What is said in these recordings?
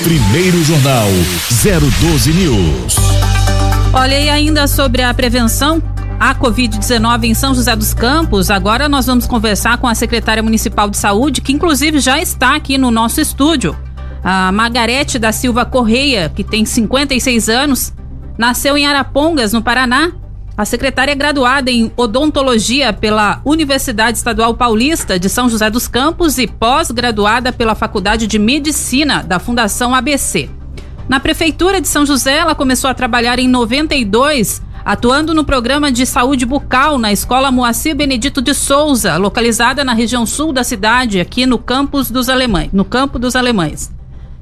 Primeiro Jornal 012 News. Olha, e ainda sobre a prevenção à Covid-19 em São José dos Campos, agora nós vamos conversar com a secretária municipal de saúde, que inclusive já está aqui no nosso estúdio. A Margarete da Silva Correia, que tem 56 anos, nasceu em Arapongas, no Paraná. A secretária é graduada em odontologia pela Universidade Estadual Paulista de São José dos Campos e pós-graduada pela Faculdade de Medicina da Fundação ABC. Na prefeitura de São José, ela começou a trabalhar em 92 atuando no programa de saúde bucal na Escola Moacir Benedito de Souza, localizada na região sul da cidade, aqui no campus dos alemães, no campo dos alemães.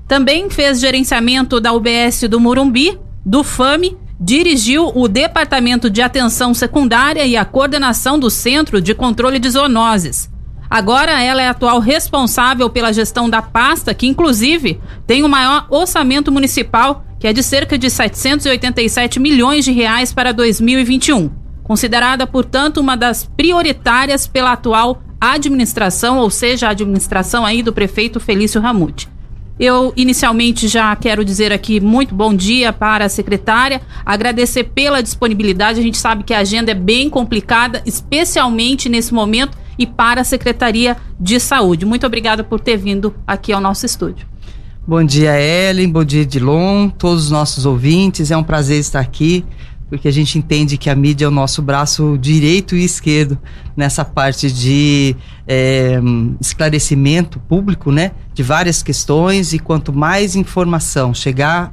Também fez gerenciamento da UBS do Murumbi, do FAME, dirigiu o Departamento de Atenção Secundária e a coordenação do Centro de Controle de Zoonoses. Agora ela é atual responsável pela gestão da pasta, que inclusive tem o maior orçamento municipal, que é de cerca de 787 milhões de reais para 2021. Considerada, portanto, uma das prioritárias pela atual administração, ou seja, a administração aí do prefeito Felício Ramute. Eu inicialmente já quero dizer aqui muito bom dia para a secretária, agradecer pela disponibilidade. A gente sabe que a agenda é bem complicada, especialmente nesse momento e para a Secretaria de Saúde. Muito obrigada por ter vindo aqui ao nosso estúdio. Bom dia, Ellen. Bom dia, Dilon. Todos os nossos ouvintes. É um prazer estar aqui porque a gente entende que a mídia é o nosso braço direito e esquerdo nessa parte de é, esclarecimento público, né, de várias questões e quanto mais informação chegar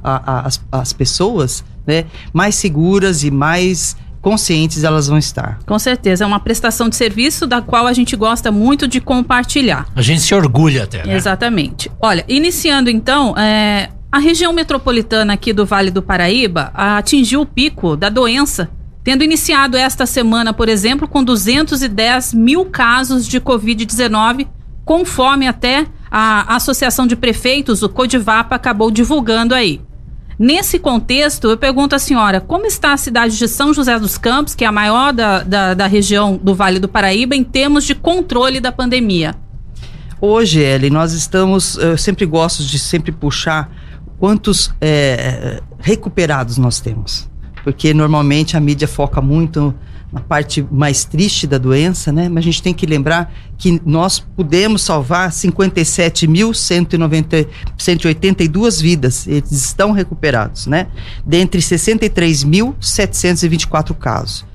às pessoas, né, mais seguras e mais conscientes elas vão estar. Com certeza, é uma prestação de serviço da qual a gente gosta muito de compartilhar. A gente se orgulha até. Né? Exatamente. Olha, iniciando então, é, a região metropolitana aqui do Vale do Paraíba atingiu o pico da doença, tendo iniciado esta semana, por exemplo, com 210 mil casos de Covid-19, conforme até a Associação de Prefeitos, o Codivapa, acabou divulgando aí. Nesse contexto, eu pergunto à senhora, como está a cidade de São José dos Campos, que é a maior da, da, da região do Vale do Paraíba, em termos de controle da pandemia? Hoje, Ellen, nós estamos, eu sempre gosto de sempre puxar quantos é, recuperados nós temos. Porque normalmente a mídia foca muito na parte mais triste da doença, né? Mas a gente tem que lembrar que nós pudemos salvar 57.182 vidas. Eles estão recuperados, né? Dentre 63.724 casos.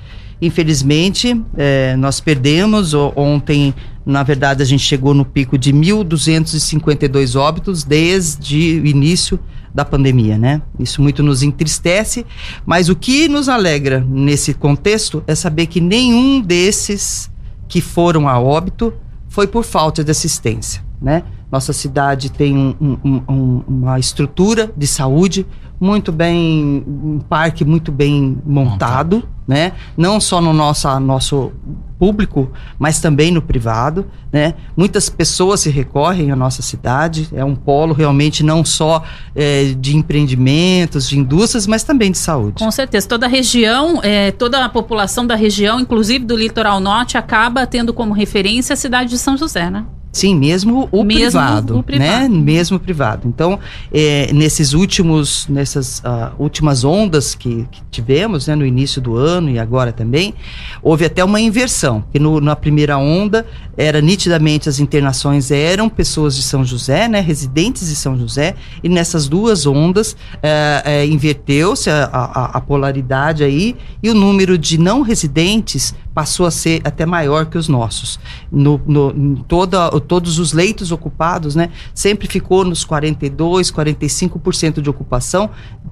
Infelizmente, é, nós perdemos. Ontem, na verdade, a gente chegou no pico de 1.252 óbitos desde o início da pandemia, né? Isso muito nos entristece, mas o que nos alegra nesse contexto é saber que nenhum desses que foram a óbito foi por falta de assistência, né? Nossa cidade tem um, um, um, uma estrutura de saúde muito bem, um parque muito bem montado, montado. Né? Não só no nosso, nosso público, mas também no privado, né? Muitas pessoas se recorrem à nossa cidade, é um polo realmente não só é, de empreendimentos, de indústrias, mas também de saúde. Com certeza, toda a região, é, toda a população da região, inclusive do litoral norte, acaba tendo como referência a cidade de São José, né? Sim, mesmo o mesmo privado, o privado, né? Mesmo o privado. Então, é, nesses últimos, nessas uh, últimas ondas que, que, tivemos, né, no início do ano e agora também, houve até uma inversão. Que no, na primeira onda era nitidamente as internações eram pessoas de São José, né, residentes de São José, e nessas duas ondas é, é, inverteu-se a, a, a polaridade aí e o número de não residentes passou a ser até maior que os nossos. No, no, toda, todos os leitos ocupados, né, sempre ficou nos 42, 45% de ocupação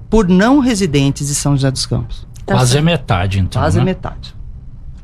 por não residentes de São José dos Campos. Tá Quase a metade, então. Quase né? a metade.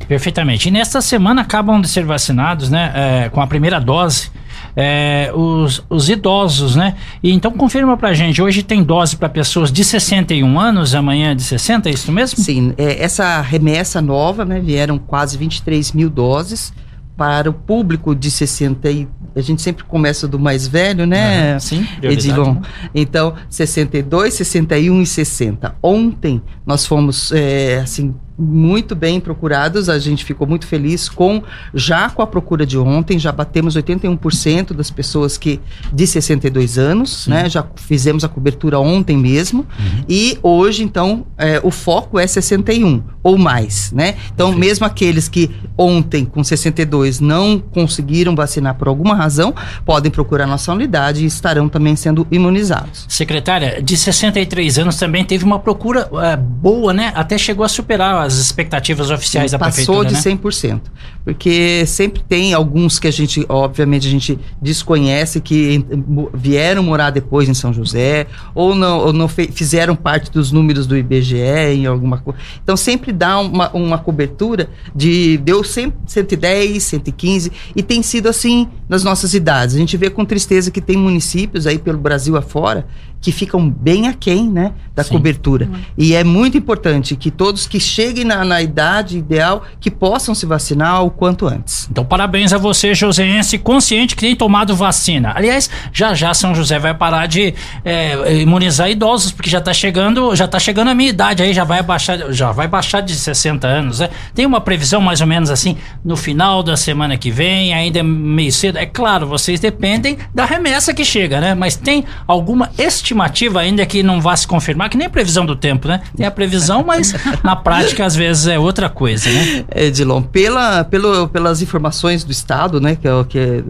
Perfeitamente. E nesta semana acabam de ser vacinados, né, é, com a primeira dose é, os, os idosos, né? E então confirma pra gente, hoje tem dose para pessoas de 61 anos, amanhã de 60, é isso mesmo? Sim, é, essa remessa nova, né? Vieram quase 23 mil doses para o público de 60 e a gente sempre começa do mais velho, né? Uhum, sim, Edilon. Né? Então, 62, 61 e 60. Ontem nós fomos é, assim muito bem procurados. A gente ficou muito feliz com já com a procura de ontem, já batemos 81% das pessoas que de 62 anos, Sim. né? Já fizemos a cobertura ontem mesmo uhum. e hoje então é, o foco é 61 ou mais, né? Então Perfeito. mesmo aqueles que ontem com 62 não conseguiram vacinar por alguma razão, podem procurar nossa unidade e estarão também sendo imunizados. Secretária, de 63 anos também teve uma procura é, boa, né? Até chegou a superar as expectativas oficiais Sim, da prefeitura, Passou de 100%. Porque sempre tem alguns que a gente, obviamente, a gente desconhece que vieram morar depois em São José ou não, ou não fizeram parte dos números do IBGE em alguma coisa. Então sempre dá uma, uma cobertura de deu 100, 110, 115 e tem sido assim nas nossas idades. A gente vê com tristeza que tem municípios aí pelo Brasil afora que ficam bem aquém né, da Sim. cobertura. Uhum. E é muito importante que todos que cheguem na, na, idade ideal que possam se vacinar o quanto antes. Então, parabéns a você, Joséense, consciente que tem tomado vacina. Aliás, já já São José vai parar de é, imunizar idosos, porque já está chegando, já tá chegando a minha idade aí, já vai baixar, já vai baixar de 60 anos. Né? Tem uma previsão mais ou menos assim, no final da semana que vem, ainda é meio cedo. É claro, vocês dependem da remessa que chega, né? Mas tem alguma estimativa ainda que não vá se confirmar, que nem a previsão do tempo, né? Tem a previsão, mas na prática às vezes é outra coisa, né? Edilon, pela, pelo, pelas informações do Estado, né, que é o que é,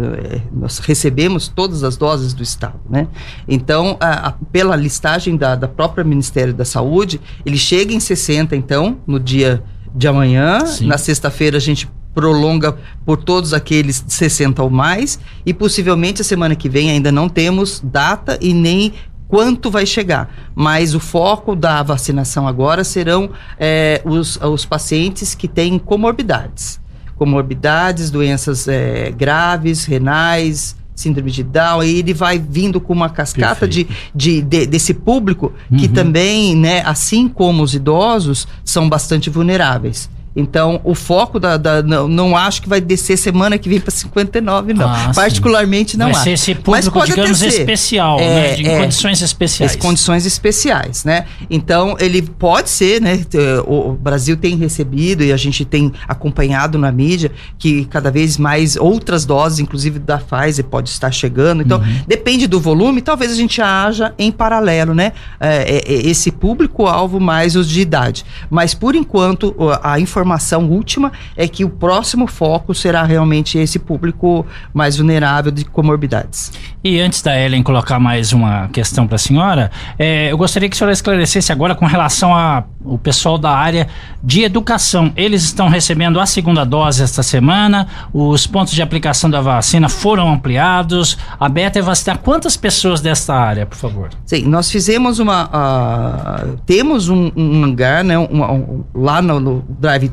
nós recebemos todas as doses do Estado, né? Então, a, a, pela listagem da, da própria Ministério da Saúde, ele chega em 60, então, no dia de amanhã. Sim. Na sexta-feira a gente prolonga por todos aqueles 60 ou mais e possivelmente a semana que vem ainda não temos data e nem quanto vai chegar. Mas o foco da vacinação agora serão é, os, os pacientes que têm comorbidades. Comorbidades, doenças é, graves, renais, síndrome de Down, e ele vai vindo com uma cascata de, de, de, desse público que uhum. também, né, assim como os idosos, são bastante vulneráveis. Então, o foco da. da não, não, acho que vai descer semana que vem para 59, não. Ah, Particularmente não vai acho. Ser esse público, Mas pode digamos, descer. especial, é, né? De é, condições especiais. Condições especiais, né? Então, ele pode ser, né? O Brasil tem recebido e a gente tem acompanhado na mídia que cada vez mais outras doses, inclusive da Pfizer, pode estar chegando. Então, uhum. depende do volume, talvez a gente haja em paralelo, né? É, é, é esse público-alvo mais os de idade. Mas, por enquanto, a informação informação última é que o próximo foco será realmente esse público mais vulnerável de comorbidades. E antes da Ellen colocar mais uma questão para a senhora, é, eu gostaria que a senhora esclarecesse agora com relação ao pessoal da área de educação. Eles estão recebendo a segunda dose esta semana, os pontos de aplicação da vacina foram ampliados, a Beta é vacinar quantas pessoas desta área, por favor? Sim, nós fizemos uma. Uh, temos um, um hangar né, um, um, lá no, no drive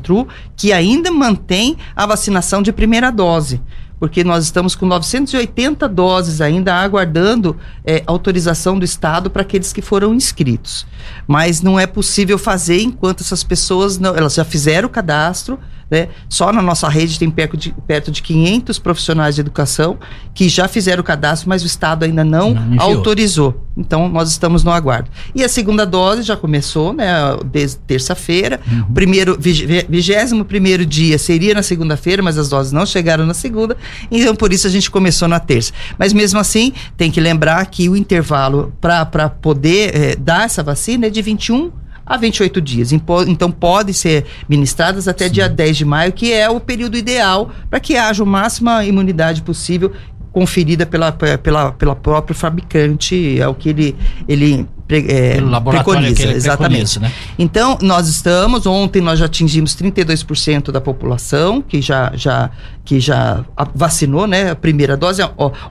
que ainda mantém a vacinação de primeira dose porque nós estamos com 980 doses ainda aguardando é, autorização do Estado para aqueles que foram inscritos. Mas não é possível fazer enquanto essas pessoas não. Elas já fizeram o cadastro, né? Só na nossa rede tem perto de, perto de 500 profissionais de educação que já fizeram o cadastro, mas o Estado ainda não, não autorizou. Então, nós estamos no aguardo. E a segunda dose já começou, né? Desde terça-feira. Uhum. Primeiro, vigésimo primeiro dia seria na segunda-feira, mas as doses não chegaram na segunda. Então, por isso a gente começou na terça. Mas mesmo assim, tem que lembrar que o intervalo para poder é, dar essa vacina é de 21 a 28 dias. Então, pode ser ministradas até Sim. dia 10 de maio, que é o período ideal para que haja o máxima imunidade possível conferida pela, pela, pela próprio fabricante, é o que ele, ele é, preconiza, exatamente. Preconiza, né? Então, nós estamos, ontem nós já atingimos 32% da população que já, já, que já vacinou, né? A primeira dose,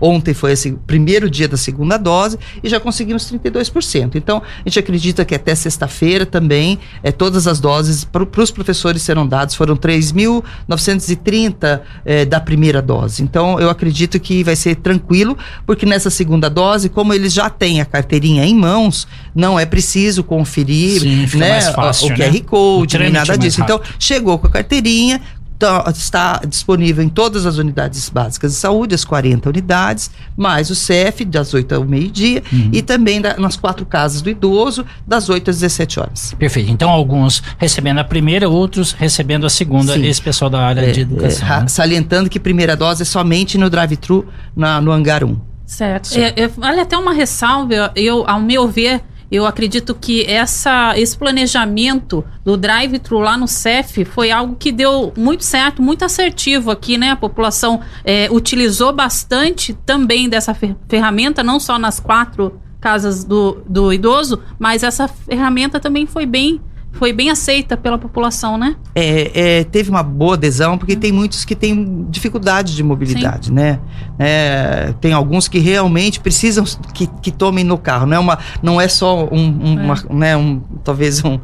ontem foi esse primeiro dia da segunda dose e já conseguimos 32%. Então, a gente acredita que até sexta-feira também é, todas as doses para os professores serão dadas, foram 3.930 é, da primeira dose. Então, eu acredito que vai ser tranquilo, porque nessa segunda dose, como eles já têm a carteirinha em mãos, não é preciso conferir Sim, né, fácil, o QR né? Code, nem nada disso. Então, chegou com a carteirinha, Tá- está disponível em todas as unidades básicas de saúde, as 40 unidades, mais o CEF, das 8 ao meio-dia, e também da- nas quatro casas do idoso, das 8 às 17 horas. Perfeito. Então, alguns recebendo a primeira, outros recebendo a segunda, Sim. esse pessoal da área de educação. É, né? Salientando que primeira dose é somente no drive-thru na- no hangar 1. Certo. Certo. É, é, vale até uma ressalva, eu, ao meu ver, eu acredito que essa, esse planejamento do drive-thru lá no CEF foi algo que deu muito certo, muito assertivo aqui, né? A população é, utilizou bastante também dessa fer- ferramenta, não só nas quatro casas do, do idoso, mas essa ferramenta também foi bem, foi bem aceita pela população, né? é, é, teve uma boa adesão, porque tem muitos que têm dificuldade de mobilidade, né? É, tem alguns que realmente precisam que, que tomem no carro. Não é, uma, não é só um, um, uma, né, um talvez um...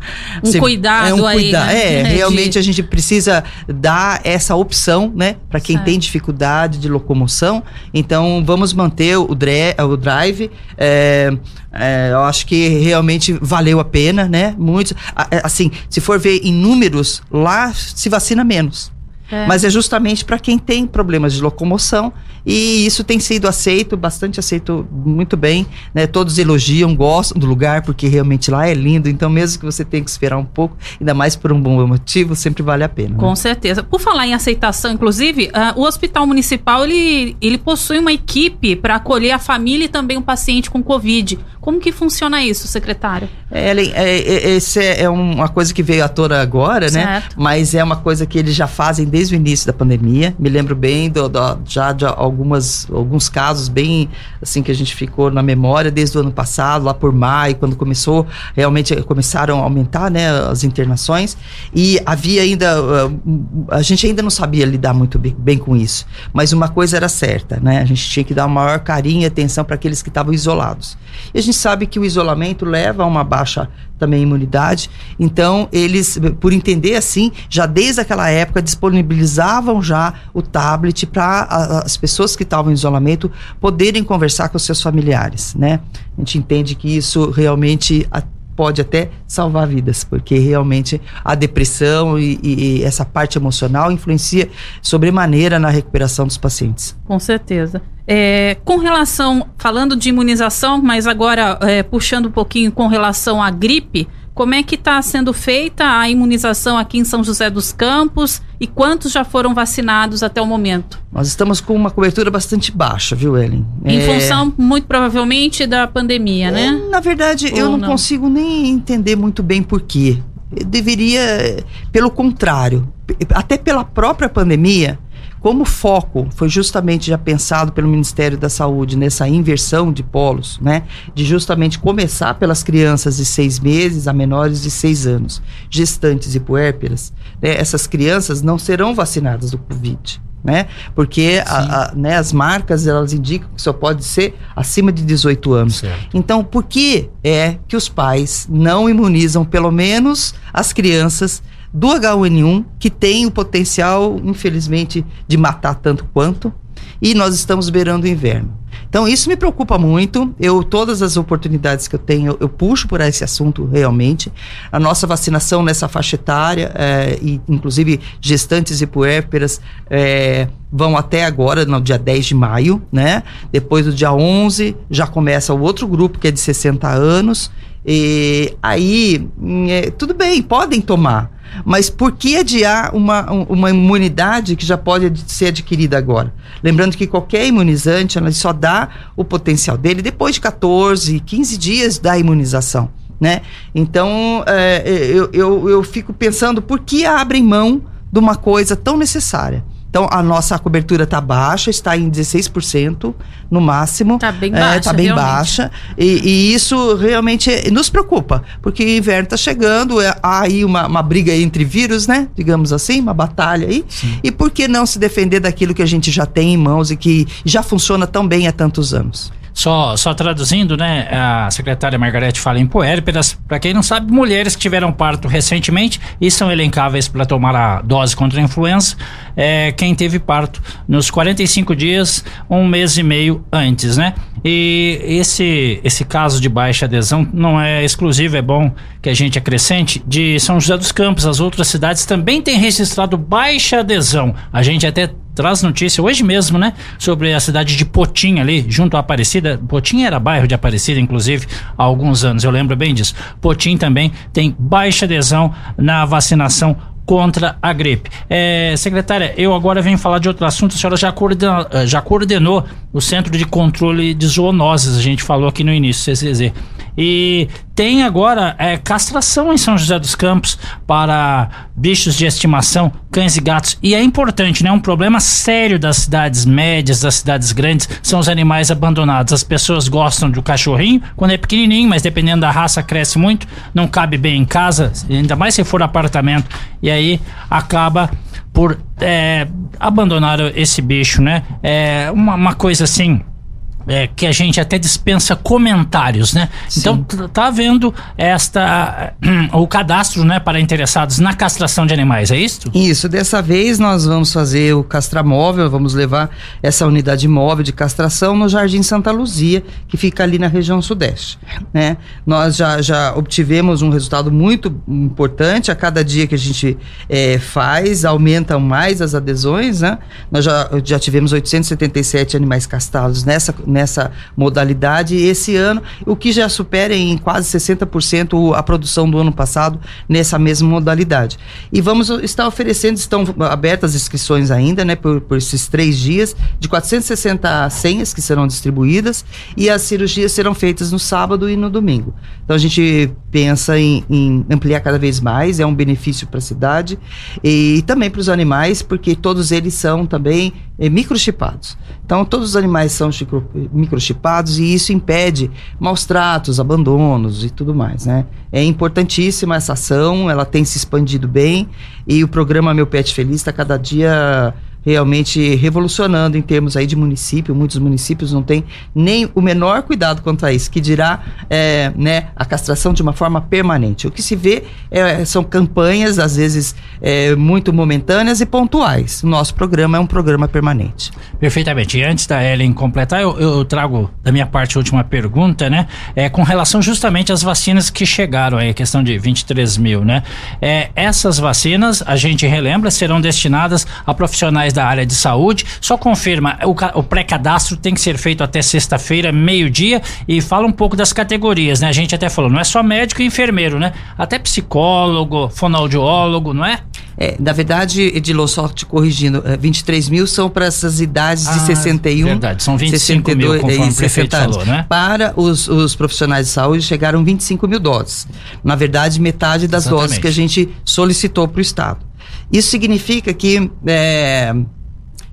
Um cuidado é um aí, cuida- né? É, De- realmente a gente precisa dar essa opção, né? Para quem Certo. tem dificuldade de locomoção. Então, vamos manter o, dre- o drive. é, é, eu acho que realmente valeu a pena, né? Muitos, é, assim, se for ver em números, lá se vacina menos. É. Mas é justamente para quem tem problemas de locomoção e isso tem sido aceito, bastante aceito, muito bem. Né? Todos elogiam, gostam do lugar porque realmente lá é lindo. Então, mesmo que você tenha que esperar um pouco, ainda mais por um bom motivo, sempre vale a pena. Com né? certeza. Por falar em aceitação, inclusive, ah, o Hospital Municipal ele, ele possui uma equipe para acolher a família e também o paciente com Covid. Como que funciona isso, secretário? É, Ellen, é, é, esse é uma coisa que veio à tona agora, né? Certo. Mas é uma coisa que eles já fazem desde o início da pandemia. Me lembro bem do, do- já de algumas, alguns casos bem assim que a gente ficou na memória desde o ano passado, lá por maio, quando começou, realmente começaram a aumentar, né, as internações. E havia ainda, uh, a gente ainda não sabia lidar muito bem, bem com isso. Mas uma coisa era certa, né? A gente tinha que dar o maior carinho e atenção para aqueles que estavam isolados. E a gente sabe que o isolamento leva a uma baixa também imunidade. Então, eles, por entender assim, já desde aquela época disponibilizavam já o tablet para as pessoas que estavam em isolamento poderem conversar com seus familiares, né? A gente entende que isso realmente pode até salvar vidas, porque realmente a depressão e, e- essa parte emocional influencia sobremaneira na recuperação dos pacientes. Com certeza. É, com relação, falando de imunização, mas agora é, puxando um pouquinho com relação à gripe, como é que está sendo feita a imunização aqui em São José dos Campos e quantos já foram vacinados até o momento? Nós estamos com uma cobertura bastante baixa, viu, Ellen? Em É, função, muito provavelmente, da pandemia, né? É, Na verdade, eu Ou não, não? consigo nem entender muito bem por quê. Eu deveria, pelo contrário, até pela própria pandemia, como o foco foi justamente já pensado pelo Ministério da Saúde nessa inversão de polos, né? De justamente começar pelas crianças de seis meses a menores de seis anos, gestantes e puérperas, né? essas crianças não serão vacinadas do Covid. Né? Porque a- a- né, as marcas elas indicam que só pode ser acima de 18 anos. Certo. Então, por que é que os pais não imunizam pelo menos as crianças do H1N1 que tem o potencial, infelizmente, de matar tanto quanto? E nós estamos beirando o inverno. Então, isso me preocupa muito. Eu, todas as oportunidades que eu tenho, eu, eu puxo por esse assunto realmente. A nossa vacinação nessa faixa etária, eh, e inclusive gestantes e puérperas, eh, vão até agora, no dia 10 de maio, né? Depois do dia 11, já começa o outro grupo, que é de 60 anos. E aí, é, tudo bem, podem tomar. Mas por que adiar uma, um- uma imunidade que já pode ser adquirida agora? Lembrando que qualquer imunizante, ela só dá o potencial dele depois de 14, 15 dias da imunização, né? Então, é, eu, eu, eu fico pensando por que abrem mão de uma coisa tão necessária? Então, a nossa cobertura está baixa, está em 16% no máximo. Tá bem É, baixa, tá bem realmente. baixa. E, e isso realmente nos preocupa, porque o inverno está chegando, é, há aí uma, uma briga entre vírus, né? Digamos assim, uma batalha aí. E por que não se defender daquilo que a gente já tem em mãos e que já funciona tão bem há tantos anos? Só, só traduzindo, né? A secretária Margarete fala em puérperas. Para quem não sabe, mulheres que tiveram parto recentemente e são elencáveis para tomar a dose contra a influenza. É, quem teve parto nos 45 dias, um mês e meio antes, né? E esse, esse caso de baixa adesão não é exclusivo, é bom que a gente acrescente, de São José dos Campos. As outras cidades também têm registrado baixa adesão. A gente até traz notícia hoje mesmo, né? Sobre a cidade de Potim ali, junto à Aparecida. Potim era bairro de Aparecida, inclusive, há alguns anos, eu lembro bem disso. Potim também tem baixa adesão na vacinação contra a gripe. É, secretária, eu agora venho falar de outro assunto. A senhora já coordenou, já coordenou o Centro de Controle de Zoonoses, a gente falou aqui no início, CCZ. E tem agora é, castração em São José dos Campos para bichos de estimação, cães e gatos. E é importante, né? Um problema sério das cidades médias, das cidades grandes, são os animais abandonados. As pessoas gostam do cachorrinho quando é pequenininho, mas dependendo da raça cresce muito, não cabe bem em casa, ainda mais se for apartamento. E aí acaba por é, abandonar esse bicho, né? É uma, uma coisa assim é, que a gente até dispensa comentários, né? Sim. Então tá havendo esta o cadastro, né, para interessados na castração de animais, é isso? Isso. Dessa vez nós vamos fazer o castramóvel, vamos levar essa unidade móvel de castração no Jardim Santa Luzia, que fica ali na região sudeste, né? Nós já, já obtivemos um resultado muito importante a cada dia que a gente é, faz, aumentam mais as adesões, né? Nós já, já tivemos 877 animais castrados nessa nessa modalidade esse ano, o que já supera em quase 60% a produção do ano passado nessa mesma modalidade. E vamos estar oferecendo, estão abertas as inscrições ainda, né, por, por esses três dias, de 460 senhas que serão distribuídas e as cirurgias serão feitas no sábado e no domingo. Então a gente pensa em, em ampliar cada vez mais, é um benefício para a cidade e também para os animais, porque todos eles são também é, microchipados. Então todos os animais são microchipados e isso impede maus tratos, abandonos e tudo mais, né? É importantíssima essa ação, ela tem se expandido bem e o programa Meu Pet Feliz está cada dia realmente revolucionando em termos aí de município. Muitos municípios não têm nem o menor cuidado quanto a isso, que dirá é, né, a castração de uma forma permanente. O que se vê é, são campanhas, às vezes, é, muito momentâneas e pontuais. O nosso programa é um programa permanente. Perfeitamente. E antes da Ellen completar, eu, eu trago da minha parte a última pergunta, né? É, com relação justamente às vacinas que chegaram aí, a questão de 23 mil, né? É, essas vacinas, a gente relembra, serão destinadas a profissionais profissionais da área de saúde. Só confirma, o, o pré-cadastro tem que ser feito até sexta-feira, meio-dia, e fala um pouco das categorias, né? A gente até falou, não é só médico e enfermeiro, né? Até psicólogo, fonoaudiólogo, não é? É, na verdade, Edilô, só te corrigindo, 23 é, mil são para essas idades ah, de 61. Verdade, são 25 62, mil, conforme o prefeito falou, né? Para os, os profissionais de saúde, chegaram 25 mil doses. Na verdade, metade das Exatamente. doses que a gente solicitou para o Estado. Isso significa que é,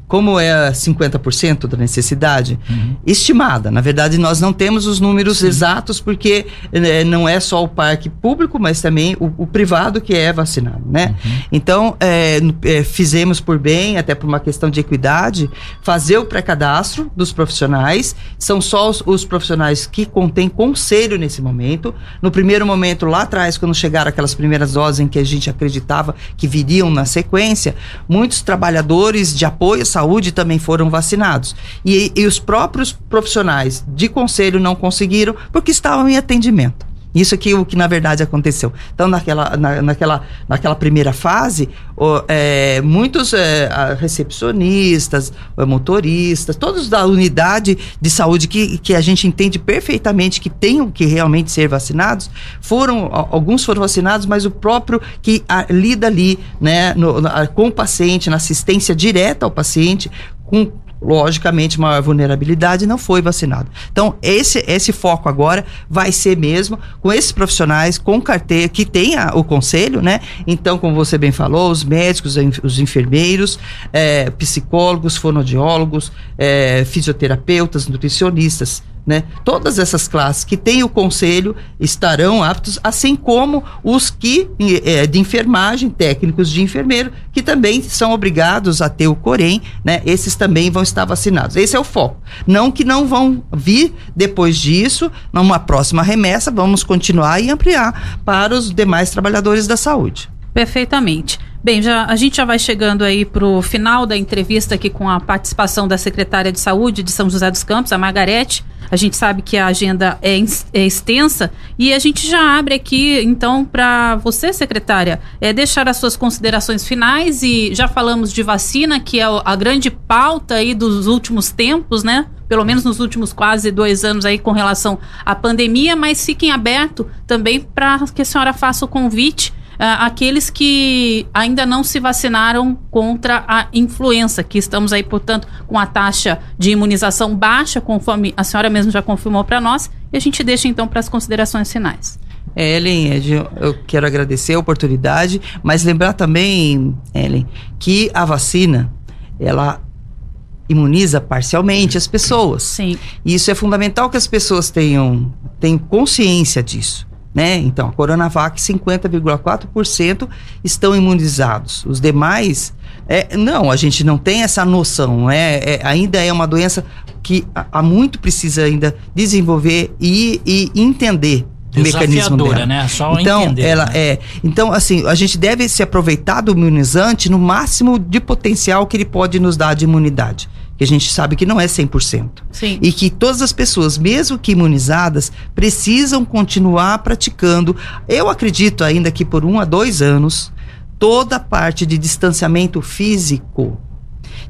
como é 50% da necessidade uhum. estimada. Na verdade, nós não temos os números Sim. exatos porque né, não é só o parque público, mas também o, o privado que é vacinado, né? Uhum. Então, é, é, fizemos por bem, até por uma questão de equidade, fazer o pré-cadastro dos profissionais. São só os, os, profissionais que contêm conselho nesse momento. No primeiro momento, lá atrás, quando chegaram aquelas primeiras doses em que a gente acreditava que viriam na sequência, muitos trabalhadores de apoio saúde também foram vacinados. E, e os próprios profissionais de conselho não conseguiram porque estavam em atendimento. Isso é o que na verdade aconteceu. Então, naquela, na, naquela, naquela primeira fase, o, é, muitos é, recepcionistas, motoristas, todos da unidade de saúde que, que a gente entende perfeitamente que tenham que realmente ser vacinados, foram, alguns foram vacinados, mas o próprio que a, lida ali, né, no, na, com o paciente, na assistência direta ao paciente, com logicamente maior vulnerabilidade não foi vacinado. Então esse esse foco agora vai ser mesmo com esses profissionais com carteira que tenha o conselho, né? Então como você bem falou, os médicos, os enfermeiros, é, psicólogos, fonoaudiólogos, é, fisioterapeutas, nutricionistas né? Todas essas classes que têm o conselho estarão aptos, assim como os que é, de enfermagem, técnicos de enfermeiro, que também são obrigados a ter o Corém, né? Esses também vão estar vacinados. Esse é o foco. Não que não vão vir depois disso, numa próxima remessa, vamos continuar e ampliar para os demais trabalhadores da saúde. Perfeitamente. Bem, já, a gente já vai chegando aí para o final da entrevista aqui com a participação da secretária de Saúde de São José dos Campos, a Margarete. A gente sabe que a agenda é, é extensa e a gente já abre aqui, então, para você, secretária, é, deixar as suas considerações finais e já falamos de vacina, que é a grande pauta aí dos últimos tempos, né? Pelo menos nos últimos quase dois anos aí com relação à pandemia, mas fiquem aberto também para que a senhora faça o convite aqueles que ainda não se vacinaram contra a influenza, que estamos aí, portanto, com a taxa de imunização baixa, conforme a senhora mesmo já confirmou para nós, e a gente deixa então para as considerações finais. É, Ellen, eu quero agradecer a oportunidade, mas lembrar também, Ellen, que a vacina, ela imuniza parcialmente as pessoas. Sim. E isso é fundamental que as pessoas tenham, tenham consciência disso. Né? Então, a Coronavac, 50,4% estão imunizados. Os demais, é, não, a gente não tem essa noção. É, é ainda é uma doença que há muito precisa ainda desenvolver e, e entender o mecanismo dela. né? Só então, entender, ela né? é. Então, assim, a gente deve se aproveitar do imunizante no máximo de potencial que ele pode nos dar de imunidade que a gente sabe que não é 100%. Sim. E que todas as pessoas, mesmo que imunizadas, precisam continuar praticando. Eu acredito ainda que por um a dois anos, toda a parte de distanciamento físico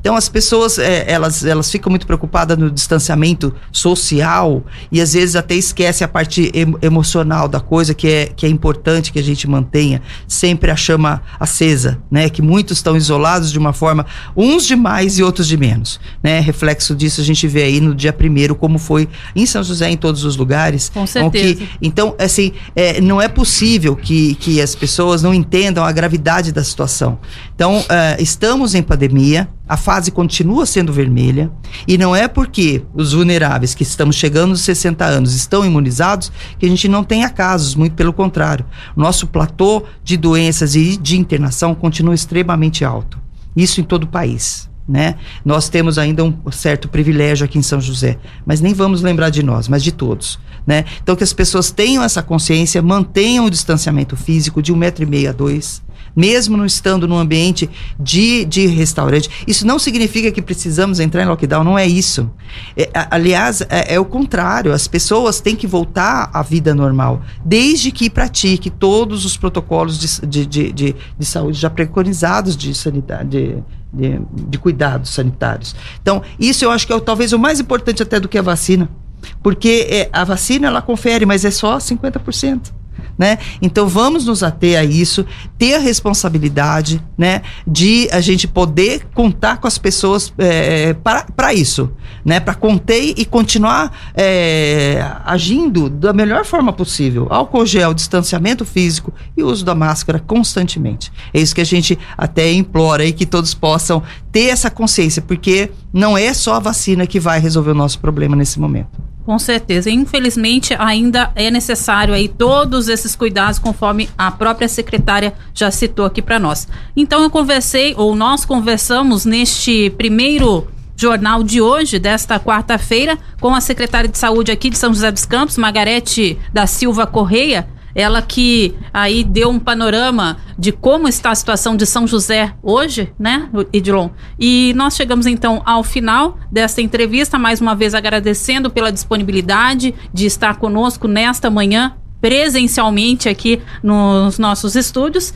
então as pessoas é, elas, elas ficam muito preocupadas no distanciamento social e às vezes até esquece a parte emocional da coisa que é, que é importante que a gente mantenha sempre a chama acesa, né? Que muitos estão isolados de uma forma, uns de mais e outros de menos, né? Reflexo disso a gente vê aí no dia primeiro como foi em São José em todos os lugares. Com certeza. Que, então assim é, não é possível que, que as pessoas não entendam a gravidade da situação. Então uh, estamos em pandemia a fase continua sendo vermelha e não é porque os vulneráveis que estamos chegando aos 60 anos estão imunizados que a gente não tenha casos, muito pelo contrário. Nosso platô de doenças e de internação continua extremamente alto. Isso em todo o país. Né? Nós temos ainda um certo privilégio aqui em São José, mas nem vamos lembrar de nós, mas de todos, né? Então que as pessoas tenham essa consciência, mantenham o distanciamento físico de um metro e meio a dois, mesmo não estando num ambiente de, de restaurante. Isso não significa que precisamos entrar em lockdown, não é isso. É, aliás, é, é, o contrário. As pessoas têm que voltar à vida normal, desde que pratique todos os protocolos de, de, de, de, de saúde já preconizados de sanidade. De, de, cuidados sanitários. Então, isso eu acho que é talvez o mais importante até do que a vacina. Porque é, a vacina ela confere, mas é só 50% né? Então vamos nos ater a isso, ter a responsabilidade, né, de a gente poder contar com as pessoas é, para isso, né, para conter e continuar é, agindo da melhor forma possível. Álcool gel, distanciamento físico e uso da máscara constantemente. É isso que a gente até implora aí que todos possam ter essa consciência, porque não é só a vacina que vai resolver o nosso problema nesse momento. Com certeza. Infelizmente, ainda é necessário aí todos esses cuidados, conforme a própria secretária já citou aqui para nós. Então, eu conversei, ou nós conversamos neste primeiro jornal de hoje, desta quarta-feira, com a secretária de saúde aqui de São José dos Campos, Margarete da Silva Correia ela que aí deu um panorama de como está a situação de São José hoje, né, Edilon? E nós chegamos então ao final desta entrevista, mais uma vez agradecendo pela disponibilidade de estar conosco nesta manhã presencialmente aqui nos nossos estúdios.